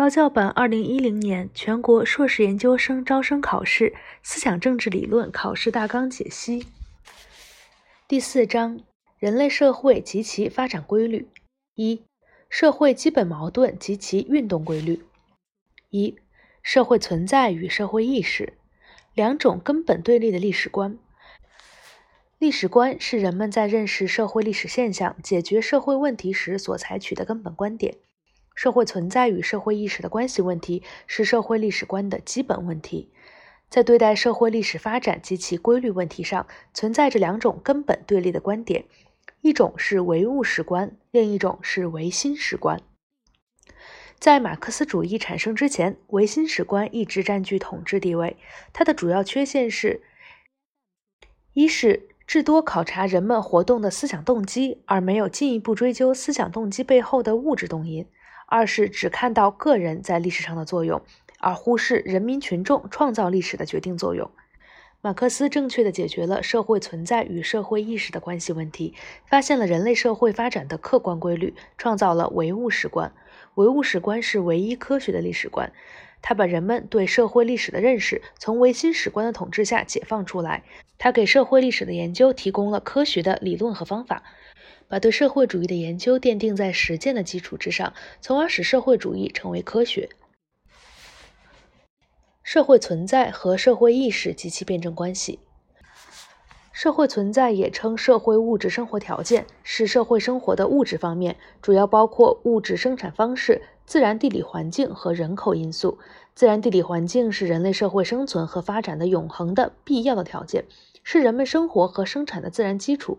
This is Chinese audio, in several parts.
高教版二零一零年全国硕士研究生招生考试思想政治理论考试大纲解析第四章：人类社会及其发展规律。一、社会基本矛盾及其运动规律。一、社会存在与社会意识，两种根本对立的历史观。历史观是人们在认识社会历史现象、解决社会问题时所采取的根本观点。社会存在与社会意识的关系问题是社会历史观的基本问题。在对待社会历史发展及其规律问题上，存在着两种根本对立的观点：一种是唯物史观，另一种是唯心史观。在马克思主义产生之前，唯心史观一直占据统治地位。它的主要缺陷是：一是至多考察人们活动的思想动机，而没有进一步追究思想动机背后的物质动因。二是只看到个人在历史上的作用，而忽视人民群众创造历史的决定作用。马克思正确地解决了社会存在与社会意识的关系问题，发现了人类社会发展的客观规律，创造了唯物史观。唯物史观是唯一科学的历史观，它把人们对社会历史的认识从唯心史观的统治下解放出来，它给社会历史的研究提供了科学的理论和方法。把对社会主义的研究奠定在实践的基础之上，从而使社会主义成为科学。社会存在和社会意识及其辩证关系。社会存在也称社会物质生活条件，是社会生活的物质方面，主要包括物质生产方式、自然地理环境和人口因素。自然地理环境是人类社会生存和发展的永恒的必要的条件，是人们生活和生产的自然基础。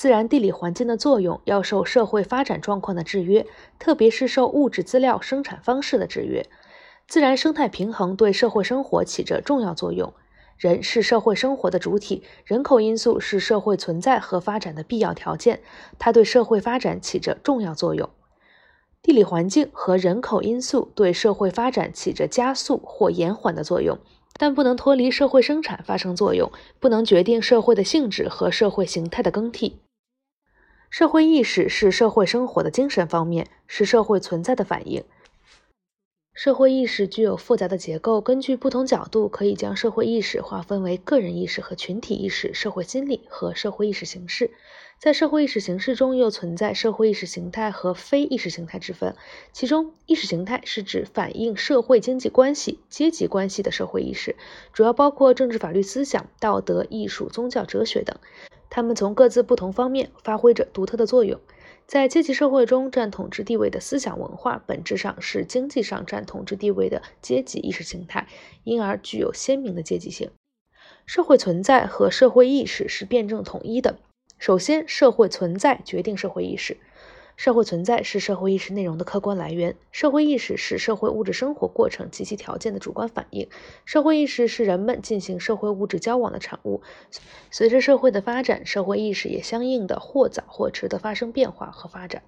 自然地理环境的作用要受社会发展状况的制约，特别是受物质资料生产方式的制约。自然生态平衡对社会生活起着重要作用。人是社会生活的主体，人口因素是社会存在和发展的必要条件，它对社会发展起着重要作用。地理环境和人口因素对社会发展起着加速或延缓的作用。但不能脱离社会生产发生作用，不能决定社会的性质和社会形态的更替。社会意识是社会生活的精神方面，是社会存在的反应。社会意识具有复杂的结构，根据不同角度，可以将社会意识划分为个人意识和群体意识、社会心理和社会意识形式。在社会意识形式中，又存在社会意识形态和非意识形态之分。其中，意识形态是指反映社会经济关系、阶级关系的社会意识，主要包括政治、法律、思想、道德、艺术、宗教、哲学等。他们从各自不同方面发挥着独特的作用。在阶级社会中占统治地位的思想文化，本质上是经济上占统治地位的阶级意识形态，因而具有鲜明的阶级性。社会存在和社会意识是辩证统一的。首先，社会存在决定社会意识。社会存在是社会意识内容的客观来源，社会意识是社会物质生活过程及其条件的主观反应。社会意识是人们进行社会物质交往的产物。随着社会的发展，社会意识也相应的或早或迟的发生变化和发展。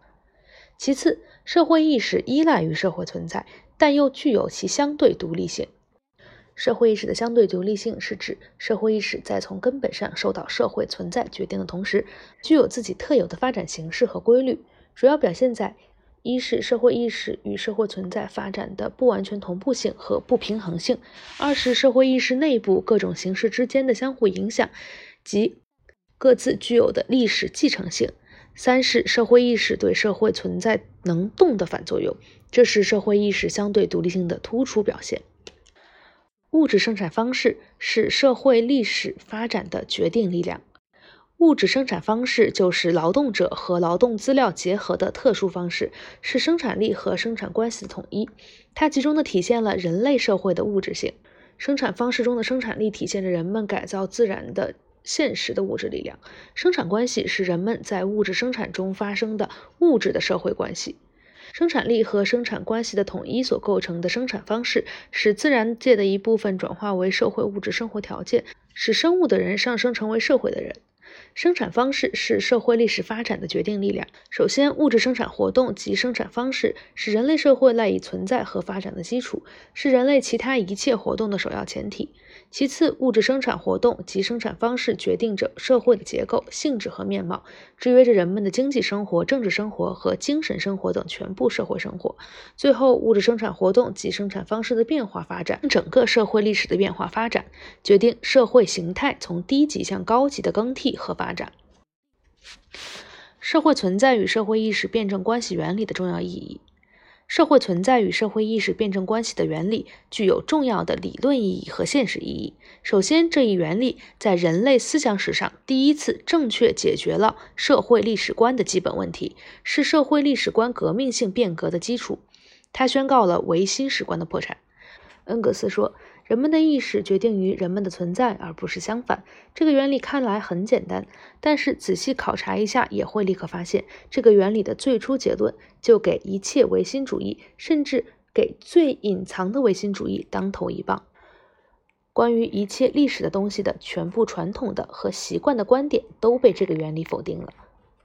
其次，社会意识依赖于社会存在，但又具有其相对独立性。社会意识的相对独立性是指社会意识在从根本上受到社会存在决定的同时，具有自己特有的发展形式和规律。主要表现在：一是社会意识与社会存在发展的不完全同步性和不平衡性；二是社会意识内部各种形式之间的相互影响及各自具有的历史继承性；三是社会意识对社会存在能动的反作用。这是社会意识相对独立性的突出表现。物质生产方式是社会历史发展的决定力量。物质生产方式就是劳动者和劳动资料结合的特殊方式，是生产力和生产关系的统一。它集中的体现了人类社会的物质性。生产方式中的生产力体现着人们改造自然的现实的物质力量。生产关系是人们在物质生产中发生的物质的社会关系。生产力和生产关系的统一所构成的生产方式，使自然界的一部分转化为社会物质生活条件，使生物的人上升成为社会的人。生产方式是社会历史发展的决定力量。首先，物质生产活动及生产方式是人类社会赖以存在和发展的基础，是人类其他一切活动的首要前提。其次，物质生产活动及生产方式决定着社会的结构、性质和面貌，制约着人们的经济生活、政治生活和精神生活等全部社会生活。最后，物质生产活动及生产方式的变化发展，整个社会历史的变化发展，决定社会形态从低级向高级的更替和发展。社会存在与社会意识辩证关系原理的重要意义。社会存在与社会意识辩证关系的原理具有重要的理论意义和现实意义。首先，这一原理在人类思想史上第一次正确解决了社会历史观的基本问题，是社会历史观革命性变革的基础。它宣告了唯心史观的破产。恩格斯说。人们的意识决定于人们的存在，而不是相反。这个原理看来很简单，但是仔细考察一下，也会立刻发现，这个原理的最初结论就给一切唯心主义，甚至给最隐藏的唯心主义当头一棒。关于一切历史的东西的全部传统的和习惯的观点都被这个原理否定了。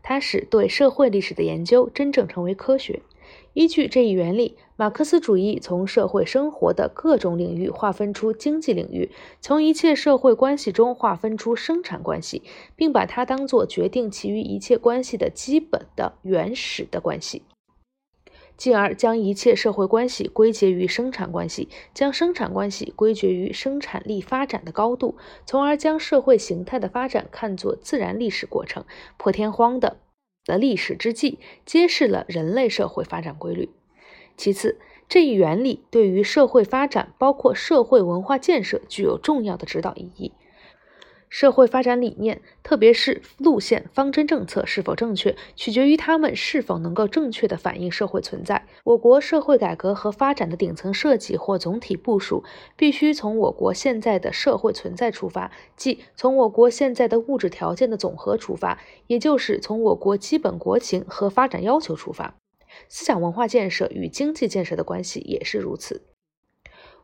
它使对社会历史的研究真正成为科学。依据这一原理，马克思主义从社会生活的各种领域划分出经济领域，从一切社会关系中划分出生产关系，并把它当作决定其余一切关系的基本的原始的关系，进而将一切社会关系归结于生产关系，将生产关系归结于生产力发展的高度，从而将社会形态的发展看作自然历史过程，破天荒的。的历史之际，揭示了人类社会发展规律。其次，这一原理对于社会发展，包括社会文化建设，具有重要的指导意义。社会发展理念，特别是路线、方针、政策是否正确，取决于他们是否能够正确地反映社会存在。我国社会改革和发展的顶层设计或总体部署，必须从我国现在的社会存在出发，即从我国现在的物质条件的总和出发，也就是从我国基本国情和发展要求出发。思想文化建设与经济建设的关系也是如此。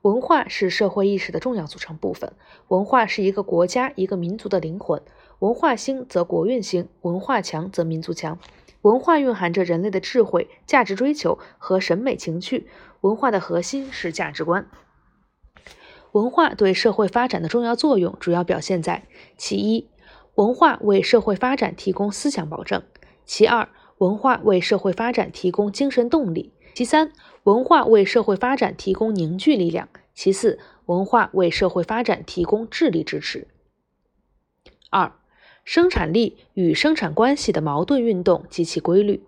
文化是社会意识的重要组成部分。文化是一个国家、一个民族的灵魂。文化兴则国运兴，文化强则民族强。文化蕴含着人类的智慧、价值追求和审美情趣。文化的核心是价值观。文化对社会发展的重要作用主要表现在：其一，文化为社会发展提供思想保证；其二，文化为社会发展提供精神动力。其三，文化为社会发展提供凝聚力量；其四，文化为社会发展提供智力支持。二、生产力与生产关系的矛盾运动及其规律。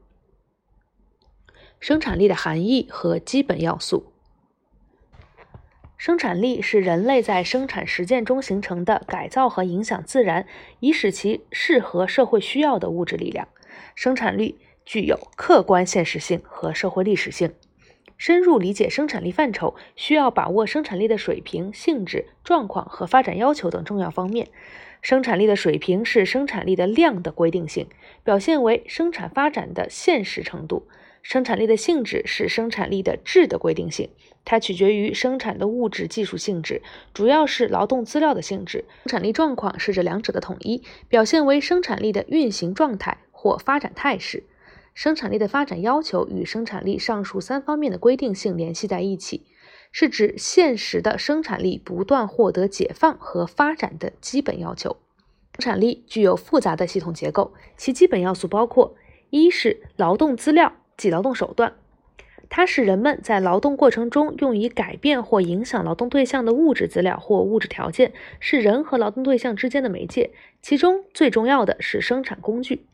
生产力的含义和基本要素。生产力是人类在生产实践中形成的改造和影响自然，以使其适合社会需要的物质力量。生产力。具有客观现实性和社会历史性。深入理解生产力范畴，需要把握生产力的水平、性质、状况和发展要求等重要方面。生产力的水平是生产力的量的规定性，表现为生产发展的现实程度；生产力的性质是生产力的质的规定性，它取决于生产的物质技术性质，主要是劳动资料的性质。生产力状况是这两者的统一，表现为生产力的运行状态或发展态势。生产力的发展要求与生产力上述三方面的规定性联系在一起，是指现实的生产力不断获得解放和发展的基本要求。生产力具有复杂的系统结构，其基本要素包括：一是劳动资料，即劳动手段，它是人们在劳动过程中用以改变或影响劳动对象的物质资料或物质条件，是人和劳动对象之间的媒介。其中最重要的是生产工具。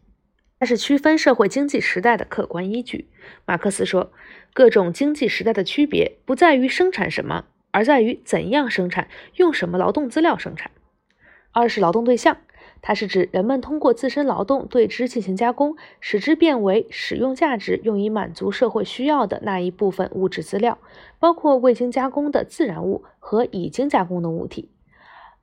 它是区分社会经济时代的客观依据。马克思说，各种经济时代的区别不在于生产什么，而在于怎样生产，用什么劳动资料生产。二是劳动对象，它是指人们通过自身劳动对之进行加工，使之变为使用价值、用以满足社会需要的那一部分物质资料，包括未经加工的自然物和已经加工的物体。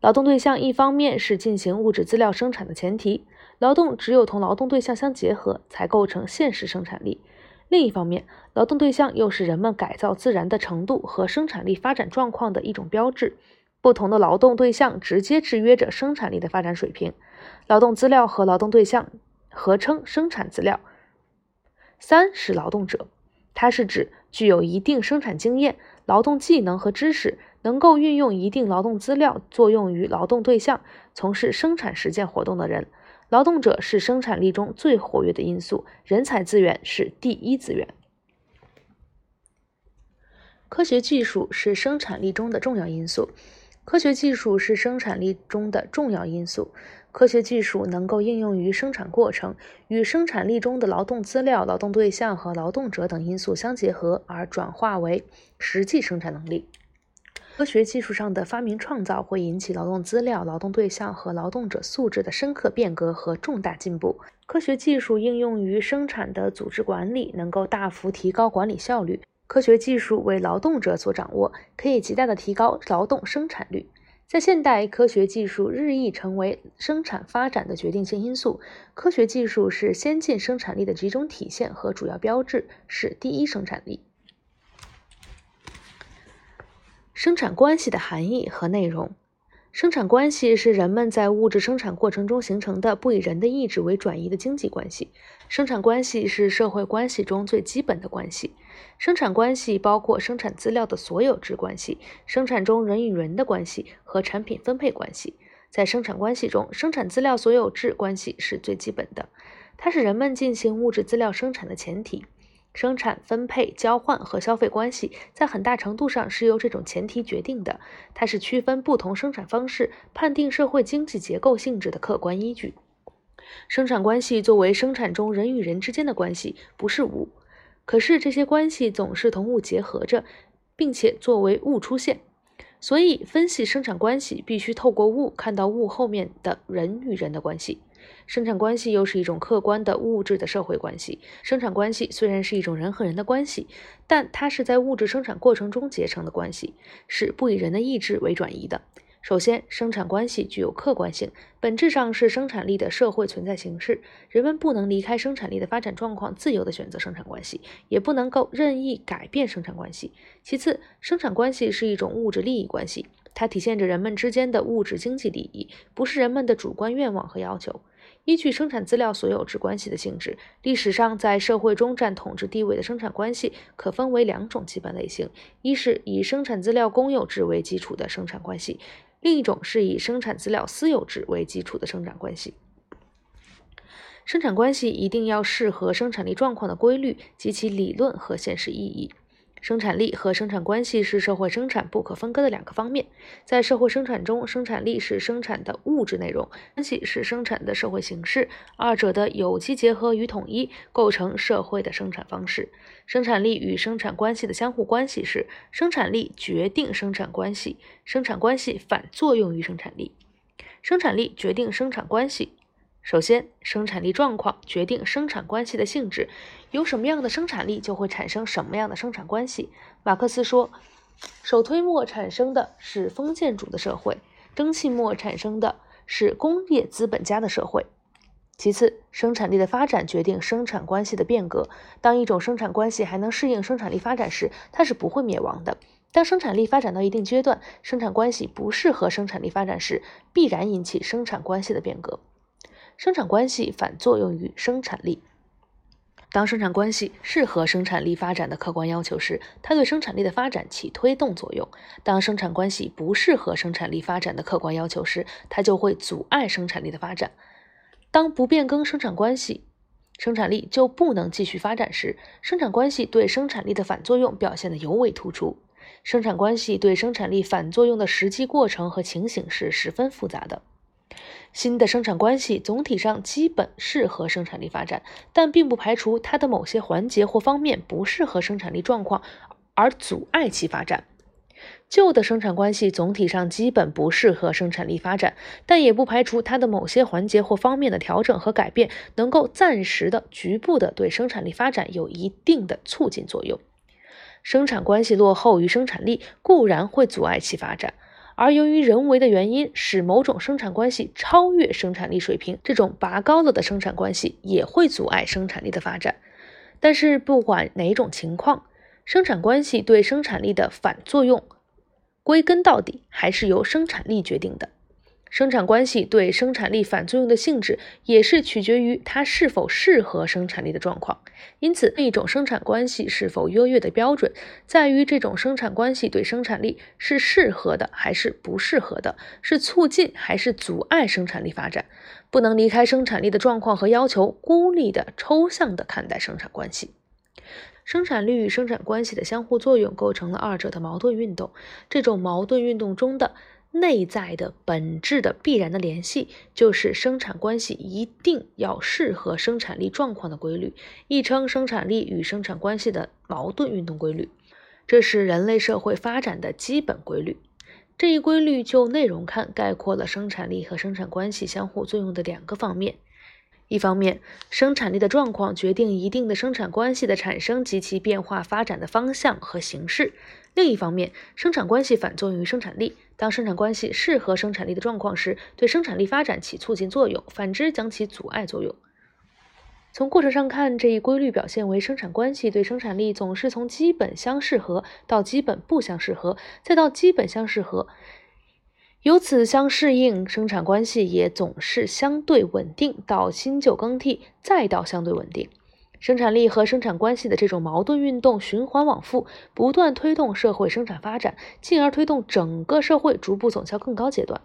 劳动对象一方面是进行物质资料生产的前提。劳动只有同劳动对象相结合，才构成现实生产力。另一方面，劳动对象又是人们改造自然的程度和生产力发展状况的一种标志。不同的劳动对象直接制约着生产力的发展水平。劳动资料和劳动对象合称生产资料。三是劳动者，它是指具有一定生产经验、劳动技能和知识，能够运用一定劳动资料作用于劳动对象，从事生产实践活动的人。劳动者是生产力中最活跃的因素，人才资源是第一资源。科学技术是生产力中的重要因素。科学技术是生产力中的重要因素。科学技术能够应用于生产过程，与生产力中的劳动资料、劳动对象和劳动者等因素相结合，而转化为实际生产能力。科学技术上的发明创造会引起劳动资料、劳动对象和劳动者素质的深刻变革和重大进步。科学技术应用于生产的组织管理，能够大幅提高管理效率。科学技术为劳动者所掌握，可以极大的提高劳动生产率。在现代，科学技术日益成为生产发展的决定性因素。科学技术是先进生产力的集中体现和主要标志，是第一生产力。生产关系的含义和内容。生产关系是人们在物质生产过程中形成的不以人的意志为转移的经济关系。生产关系是社会关系中最基本的关系。生产关系包括生产资料的所有制关系、生产中人与人的关系和产品分配关系。在生产关系中，生产资料所有制关系是最基本的，它是人们进行物质资料生产的前提。生产、分配、交换和消费关系在很大程度上是由这种前提决定的。它是区分不同生产方式、判定社会经济结构性质的客观依据。生产关系作为生产中人与人之间的关系，不是物，可是这些关系总是同物结合着，并且作为物出现。所以，分析生产关系必须透过物看到物后面的人与人的关系。生产关系又是一种客观的物质的社会关系。生产关系虽然是一种人和人的关系，但它是在物质生产过程中结成的关系，是不以人的意志为转移的。首先，生产关系具有客观性，本质上是生产力的社会存在形式。人们不能离开生产力的发展状况，自由地选择生产关系，也不能够任意改变生产关系。其次，生产关系是一种物质利益关系，它体现着人们之间的物质经济利益，不是人们的主观愿望和要求。依据生产资料所有制关系的性质，历史上在社会中占统治地位的生产关系可分为两种基本类型：一是以生产资料公有制为基础的生产关系，另一种是以生产资料私有制为基础的生产关系。生产关系一定要适合生产力状况的规律及其理论和现实意义。生产力和生产关系是社会生产不可分割的两个方面。在社会生产中，生产力是生产的物质内容，关系是生产的社会形式，二者的有机结合与统一构成社会的生产方式。生产力与生产关系的相互关系是：生产力决定生产关系，生产关系反作用于生产力。生产力决定生产关系。首先，生产力状况决定生产关系的性质。有什么样的生产力，就会产生什么样的生产关系。马克思说，手推磨产生的是封建主的社会，蒸汽磨产生的是工业资本家的社会。其次，生产力的发展决定生产关系的变革。当一种生产关系还能适应生产力发展时，它是不会灭亡的。当生产力发展到一定阶段，生产关系不适合生产力发展时，必然引起生产关系的变革。生产关系反作用于生产力。当生产关系适合生产力发展的客观要求时，它对生产力的发展起推动作用；当生产关系不适合生产力发展的客观要求时，它就会阻碍生产力的发展。当不变更生产关系，生产力就不能继续发展时，生产关系对生产力的反作用表现得尤为突出。生产关系对生产力反作用的实际过程和情形是十分复杂的。新的生产关系总体上基本适合生产力发展，但并不排除它的某些环节或方面不适合生产力状况而阻碍其发展。旧的生产关系总体上基本不适合生产力发展，但也不排除它的某些环节或方面的调整和改变能够暂时的、局部的对生产力发展有一定的促进作用。生产关系落后于生产力固然会阻碍其发展。而由于人为的原因，使某种生产关系超越生产力水平，这种拔高了的生产关系也会阻碍生产力的发展。但是，不管哪种情况，生产关系对生产力的反作用归根到底还是由生产力决定的。生产关系对生产力反作用的性质，也是取决于它是否适合生产力的状况。因此，一种生产关系是否优越的标准，在于这种生产关系对生产力是适合的还是不适合的，是促进还是阻碍生产力发展。不能离开生产力的状况和要求，孤立的、抽象的看待生产关系。生产力与生产关系的相互作用，构成了二者的矛盾运动。这种矛盾运动中的。内在的本质的必然的联系，就是生产关系一定要适合生产力状况的规律，亦称生产力与生产关系的矛盾运动规律。这是人类社会发展的基本规律。这一规律就内容看，概括了生产力和生产关系相互作用的两个方面。一方面，生产力的状况决定一定的生产关系的产生及其变化发展的方向和形式；另一方面，生产关系反作用于生产力。当生产关系适合生产力的状况时，对生产力发展起促进作用；反之，将起阻碍作用。从过程上看，这一规律表现为生产关系对生产力总是从基本相适合到基本不相适合，再到基本相适合。由此相适应，生产关系也总是相对稳定，到新旧更替，再到相对稳定。生产力和生产关系的这种矛盾运动循环往复，不断推动社会生产发展，进而推动整个社会逐步走向更高阶段。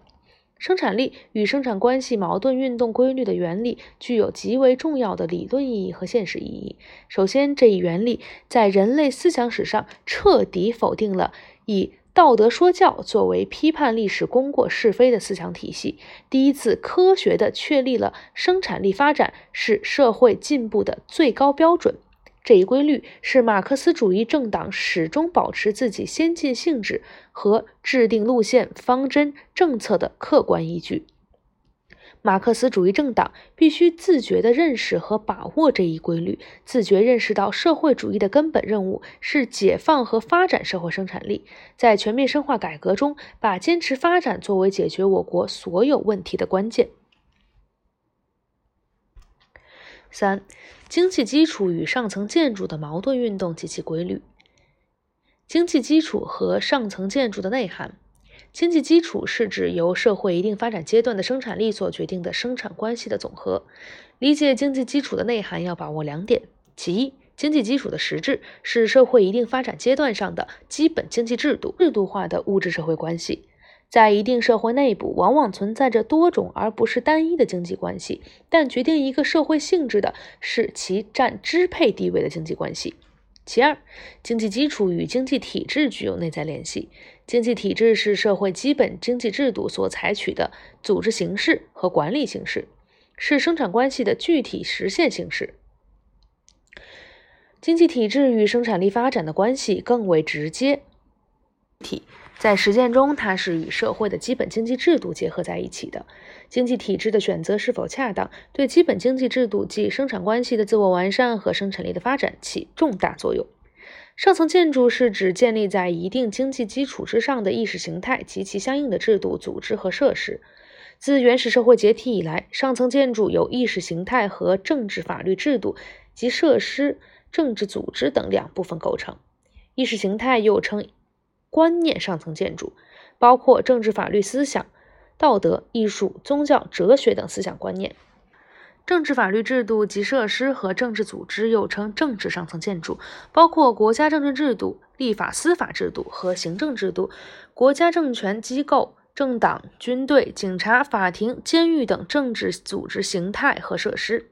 生产力与生产关系矛盾运动规律的原理具有极为重要的理论意义和现实意义。首先，这一原理在人类思想史上彻底否定了以。道德说教作为批判历史功过是非的思想体系，第一次科学的确立了生产力发展是社会进步的最高标准。这一规律是马克思主义政党始终保持自己先进性质和制定路线、方针、政策的客观依据。马克思主义政党必须自觉地认识和把握这一规律，自觉认识到社会主义的根本任务是解放和发展社会生产力，在全面深化改革中，把坚持发展作为解决我国所有问题的关键。三、经济基础与上层建筑的矛盾运动及其规律。经济基础和上层建筑的内涵。经济基础是指由社会一定发展阶段的生产力所决定的生产关系的总和。理解经济基础的内涵要把握两点：其一，经济基础的实质是社会一定发展阶段上的基本经济制度、制度化的物质社会关系。在一定社会内部，往往存在着多种而不是单一的经济关系，但决定一个社会性质的是其占支配地位的经济关系。其二，经济基础与经济体制具有内在联系。经济体制是社会基本经济制度所采取的组织形式和管理形式，是生产关系的具体实现形式。经济体制与生产力发展的关系更为直接。体在实践中，它是与社会的基本经济制度结合在一起的。经济体制的选择是否恰当，对基本经济制度及生产关系的自我完善和生产力的发展起重大作用。上层建筑是指建立在一定经济基础之上的意识形态及其相应的制度、组织和设施。自原始社会解体以来，上层建筑由意识形态和政治法律制度及设施、政治组织等两部分构成。意识形态又称观念上层建筑，包括政治法律思想。道德、艺术、宗教、哲学等思想观念，政治法律制度及设施和政治组织又称政治上层建筑，包括国家政治制度、立法司法制度和行政制度、国家政权机构、政党、军队、警察、法庭、监狱等政治组织形态和设施。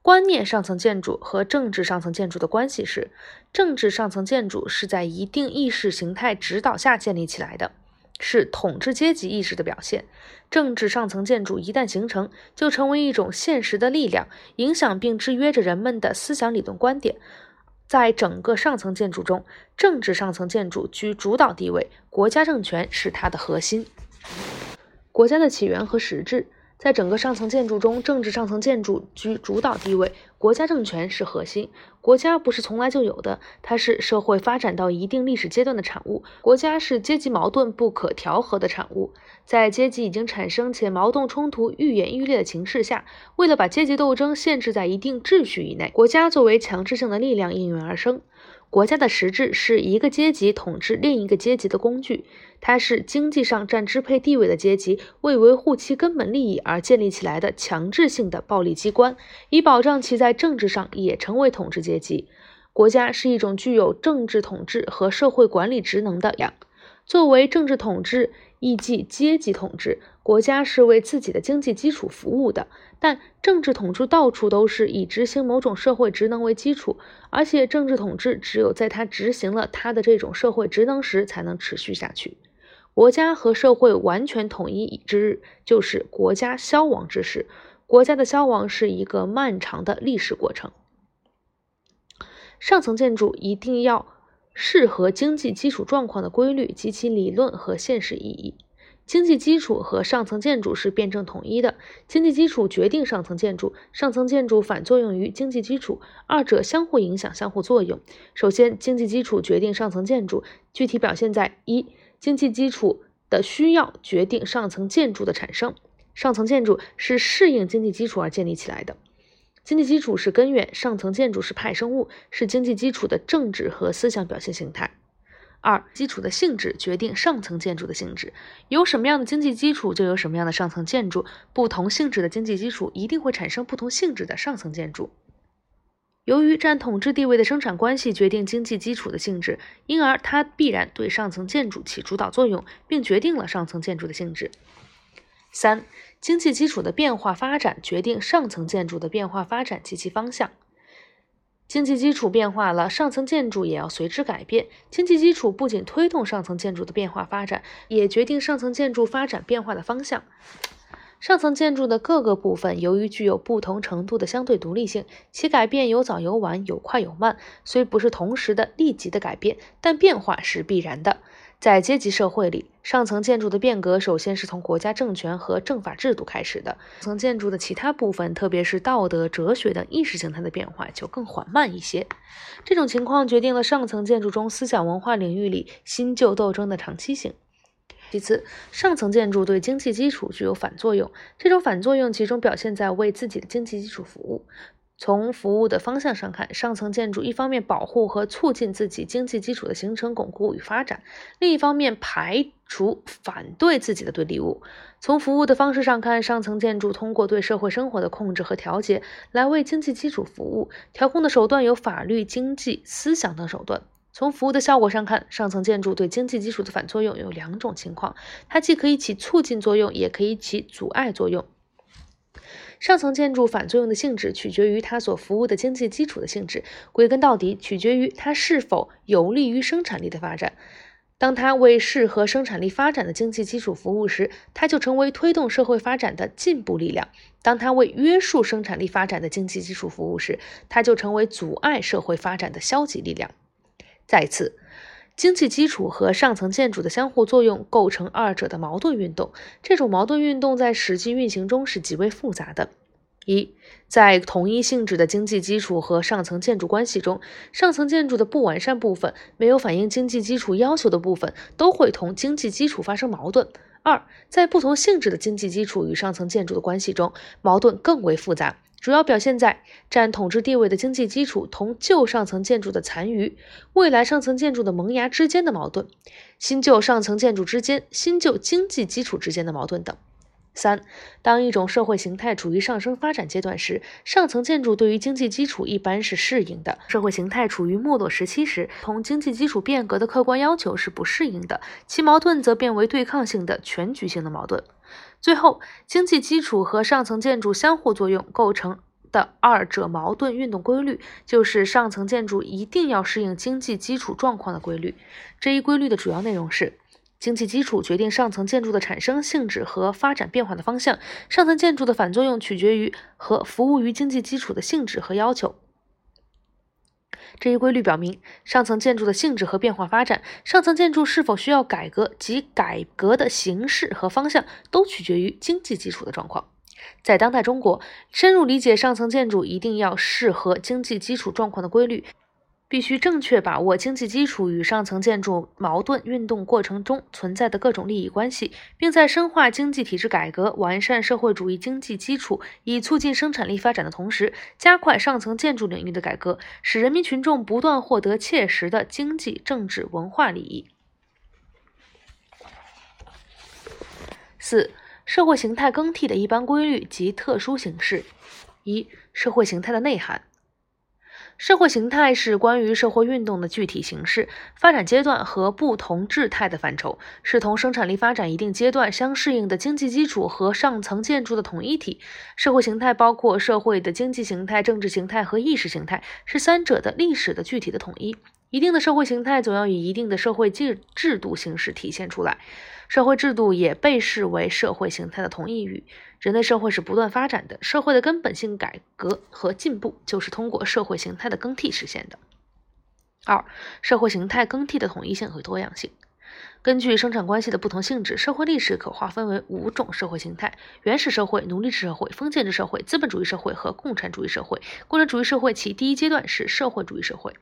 观念上层建筑和政治上层建筑的关系是：政治上层建筑是在一定意识形态指导下建立起来的。是统治阶级意识的表现。政治上层建筑一旦形成，就成为一种现实的力量，影响并制约着人们的思想、理论、观点。在整个上层建筑中，政治上层建筑居主导地位，国家政权是它的核心。国家的起源和实质。在整个上层建筑中，政治上层建筑居主导地位，国家政权是核心。国家不是从来就有的，它是社会发展到一定历史阶段的产物。国家是阶级矛盾不可调和的产物。在阶级已经产生且矛盾冲突愈演愈烈的情势下，为了把阶级斗争限制在一定秩序以内，国家作为强制性的力量应运而生。国家的实质是一个阶级统治另一个阶级的工具，它是经济上占支配地位的阶级为维护其根本利益而建立起来的强制性的暴力机关，以保障其在政治上也成为统治阶级。国家是一种具有政治统治和社会管理职能的样。作为政治统治，亦即阶级统治，国家是为自己的经济基础服务的。但政治统治到处都是以执行某种社会职能为基础，而且政治统治只有在他执行了他的这种社会职能时才能持续下去。国家和社会完全统一之日，就是国家消亡之时。国家的消亡是一个漫长的历史过程。上层建筑一定要。适合经济基础状况的规律及其理论和现实意义。经济基础和上层建筑是辩证统一的。经济基础决定上层建筑，上层建筑反作用于经济基础，二者相互影响、相互作用。首先，经济基础决定上层建筑，具体表现在：一、经济基础的需要决定上层建筑的产生。上层建筑是适应经济基础而建立起来的。经济基础是根源，上层建筑是派生物，是经济基础的政治和思想表现形态。二、基础的性质决定上层建筑的性质，有什么样的经济基础，就有什么样的上层建筑。不同性质的经济基础一定会产生不同性质的上层建筑。由于占统治地位的生产关系决定经济基础的性质，因而它必然对上层建筑起主导作用，并决定了上层建筑的性质。三、经济基础的变化发展决定上层建筑的变化发展及其方向。经济基础变化了，上层建筑也要随之改变。经济基础不仅推动上层建筑的变化发展，也决定上层建筑发展变化的方向。上层建筑的各个部分由于具有不同程度的相对独立性，其改变有早有晚，有快有慢，虽不是同时的立即的改变，但变化是必然的。在阶级社会里，上层建筑的变革首先是从国家政权和政法制度开始的。层建筑的其他部分，特别是道德、哲学等意识形态的变化就更缓慢一些。这种情况决定了上层建筑中思想文化领域里新旧斗争的长期性。其次，上层建筑对经济基础具有反作用，这种反作用集中表现在为自己的经济基础服务。从服务的方向上看，上层建筑一方面保护和促进自己经济基础的形成、巩固与发展，另一方面排除反对自己的对立物。从服务的方式上看，上层建筑通过对社会生活的控制和调节来为经济基础服务，调控的手段有法律、经济、思想等手段。从服务的效果上看，上层建筑对经济基础的反作用有两种情况，它既可以起促进作用，也可以起阻碍作用。上层建筑反作用的性质取决于它所服务的经济基础的性质，归根到底取决于它是否有利于生产力的发展。当它为适合生产力发展的经济基础服务时，它就成为推动社会发展的进步力量；当它为约束生产力发展的经济基础服务时，它就成为阻碍社会发展的消极力量。再次。经济基础和上层建筑的相互作用构成二者的矛盾运动。这种矛盾运动在实际运行中是极为复杂的。一，在同一性质的经济基础和上层建筑关系中，上层建筑的不完善部分、没有反映经济基础要求的部分，都会同经济基础发生矛盾。二，在不同性质的经济基础与上层建筑的关系中，矛盾更为复杂。主要表现在占统治地位的经济基础同旧上层建筑的残余、未来上层建筑的萌芽之间的矛盾、新旧上层建筑之间、新旧经济基础之间的矛盾等。三，当一种社会形态处于上升发展阶段时，上层建筑对于经济基础一般是适应的；社会形态处于没落时期时，同经济基础变革的客观要求是不适应的，其矛盾则变为对抗性的全局性的矛盾。最后，经济基础和上层建筑相互作用构成的二者矛盾运动规律，就是上层建筑一定要适应经济基础状况的规律。这一规律的主要内容是：经济基础决定上层建筑的产生性质和发展变化的方向，上层建筑的反作用取决于和服务于经济基础的性质和要求。这一规律表明，上层建筑的性质和变化发展，上层建筑是否需要改革及改革的形式和方向，都取决于经济基础的状况。在当代中国，深入理解上层建筑一定要适合经济基础状况的规律，必须正确把握经济基础与上层建筑矛盾运动过程中存在的各种利益关系，并在深化经济体制改革、完善社会主义经济基础，以促进生产力发展的同时，加快上层建筑领域的改革，使人民群众不断获得切实的经济、政治、文化利益。四、社会形态更替的一般规律及特殊形式。一、社会形态的内涵。社会形态是关于社会运动的具体形式、发展阶段和不同质态的范畴，是同生产力发展一定阶段相适应的经济基础和上层建筑的统一体。社会形态包括社会的经济形态、政治形态和意识形态，是三者的历史的具体的统一。一定的社会形态总要以一定的社会制制度形式体现出来。社会制度也被视为社会形态的同义语。人类社会是不断发展的，社会的根本性改革和进步就是通过社会形态的更替实现的。二、社会形态更替的统一性和多样性。根据生产关系的不同性质，社会历史可划分为五种社会形态：原始社会、奴隶制社会、封建制社会、资本主义社会和共产主义社会。共产主义社会其第一阶段是社会主义社会。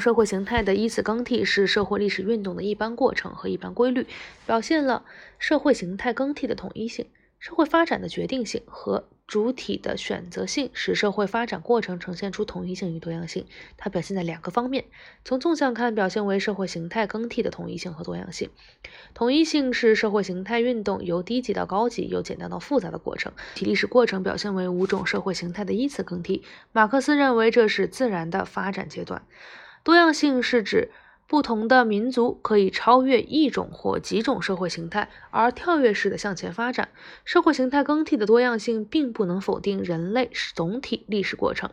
社会形态的依次更替是社会历史运动的一般过程和一般规律，表现了社会形态更替的统一性。社会发展的决定性和主体的选择性使社会发展过程呈现出统一性与多样性。它表现在两个方面：从纵向看，表现为社会形态更替的统一性和多样性。统一性是社会形态运动由低级到高级、由简单到复杂的过程。其历史过程表现为五种社会形态的依次更替。马克思认为这是自然的发展阶段。多样性是指不同的民族可以超越一种或几种社会形态而跳跃式的向前发展。社会形态更替的多样性并不能否定人类总体历史过程。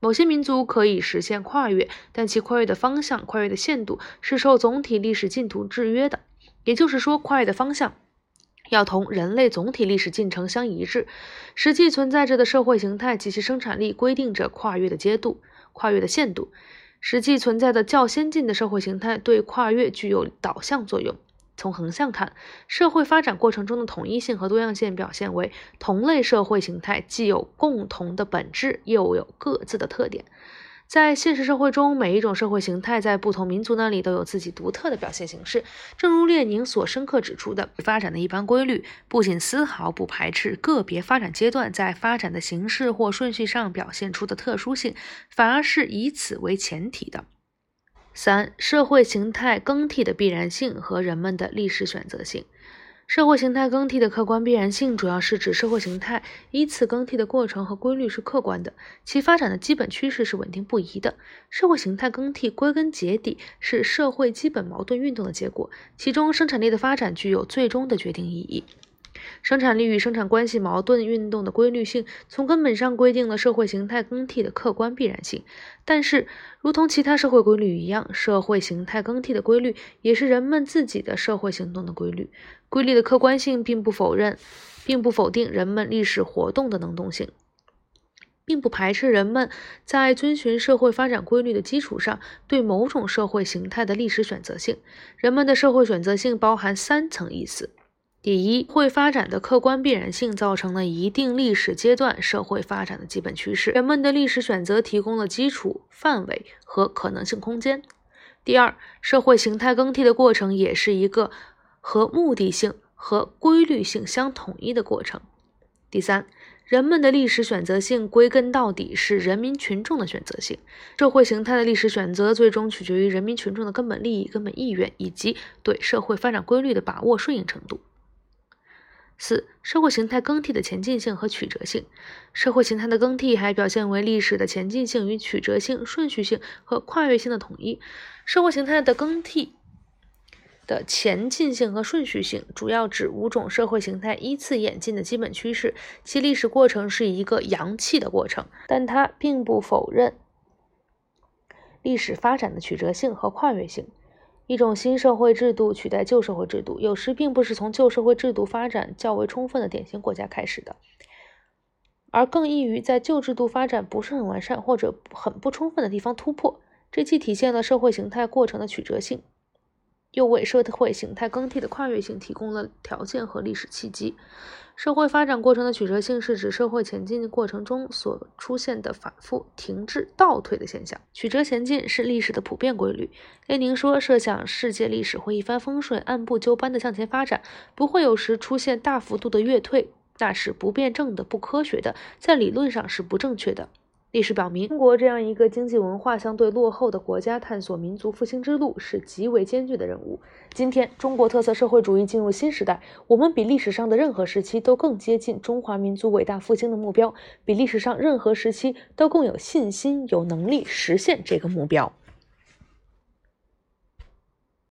某些民族可以实现跨越，但其跨越的方向、跨越的限度是受总体历史进途制约的。也就是说，跨越的方向要同人类总体历史进程相一致。实际存在着的社会形态及其生产力规定着跨越的阶度、跨越的限度。实际存在的较先进的社会形态对跨越具有导向作用。从横向看，社会发展过程中的统一性和多样性表现为同类社会形态既有共同的本质，又有各自的特点。在现实社会中，每一种社会形态在不同民族那里都有自己独特的表现形式。正如列宁所深刻指出的，发展的一般规律不仅丝毫不排斥个别发展阶段在发展的形式或顺序上表现出的特殊性，反而是以此为前提的。三、社会形态更替的必然性和人们的历史选择性。社会形态更替的客观必然性，主要是指社会形态依次更替的过程和规律是客观的，其发展的基本趋势是稳定不移的。社会形态更替归根结底是社会基本矛盾运动的结果，其中生产力的发展具有最终的决定意义。生产力与生产关系矛盾运动的规律性，从根本上规定了社会形态更替的客观必然性。但是，如同其他社会规律一样，社会形态更替的规律也是人们自己的社会行动的规律。规律的客观性并不否认，并不否定人们历史活动的能动性，并不排斥人们在遵循社会发展规律的基础上对某种社会形态的历史选择性。人们的社会选择性包含三层意思。第一，会发展的客观必然性造成了一定历史阶段社会发展的基本趋势，人们的历史选择提供了基础、范围和可能性空间。第二，社会形态更替的过程也是一个和目的性和规律性相统一的过程。第三，人们的历史选择性归根到底是人民群众的选择性，社会形态的历史选择最终取决于人民群众的根本利益、根本意愿以及对社会发展规律的把握顺应程度。四、社会形态更替的前进性和曲折性。社会形态的更替还表现为历史的前进性与曲折性、顺序性和跨越性的统一。社会形态的更替的前进性和顺序性，主要指五种社会形态依次演进的基本趋势，其历史过程是一个阳气的过程，但它并不否认历史发展的曲折性和跨越性。一种新社会制度取代旧社会制度，有时并不是从旧社会制度发展较为充分的典型国家开始的，而更易于在旧制度发展不是很完善或者很不充分的地方突破。这既体现了社会形态过程的曲折性，又为社会形态更替的跨越性提供了条件和历史契机。社会发展过程的曲折性是指社会前进过程中所出现的反复、停滞、倒退的现象。曲折前进是历史的普遍规律。列宁说：“设想世界历史会一帆风顺、按部就班地向前发展，不会有时出现大幅度的跃退，那是不辩证的、不科学的，在理论上是不正确的。”历史表明，中国这样一个经济文化相对落后的国家，探索民族复兴之路是极为艰巨的任务。今天，中国特色社会主义进入新时代，我们比历史上的任何时期都更接近中华民族伟大复兴的目标，比历史上任何时期都更有信心、有能力实现这个目标。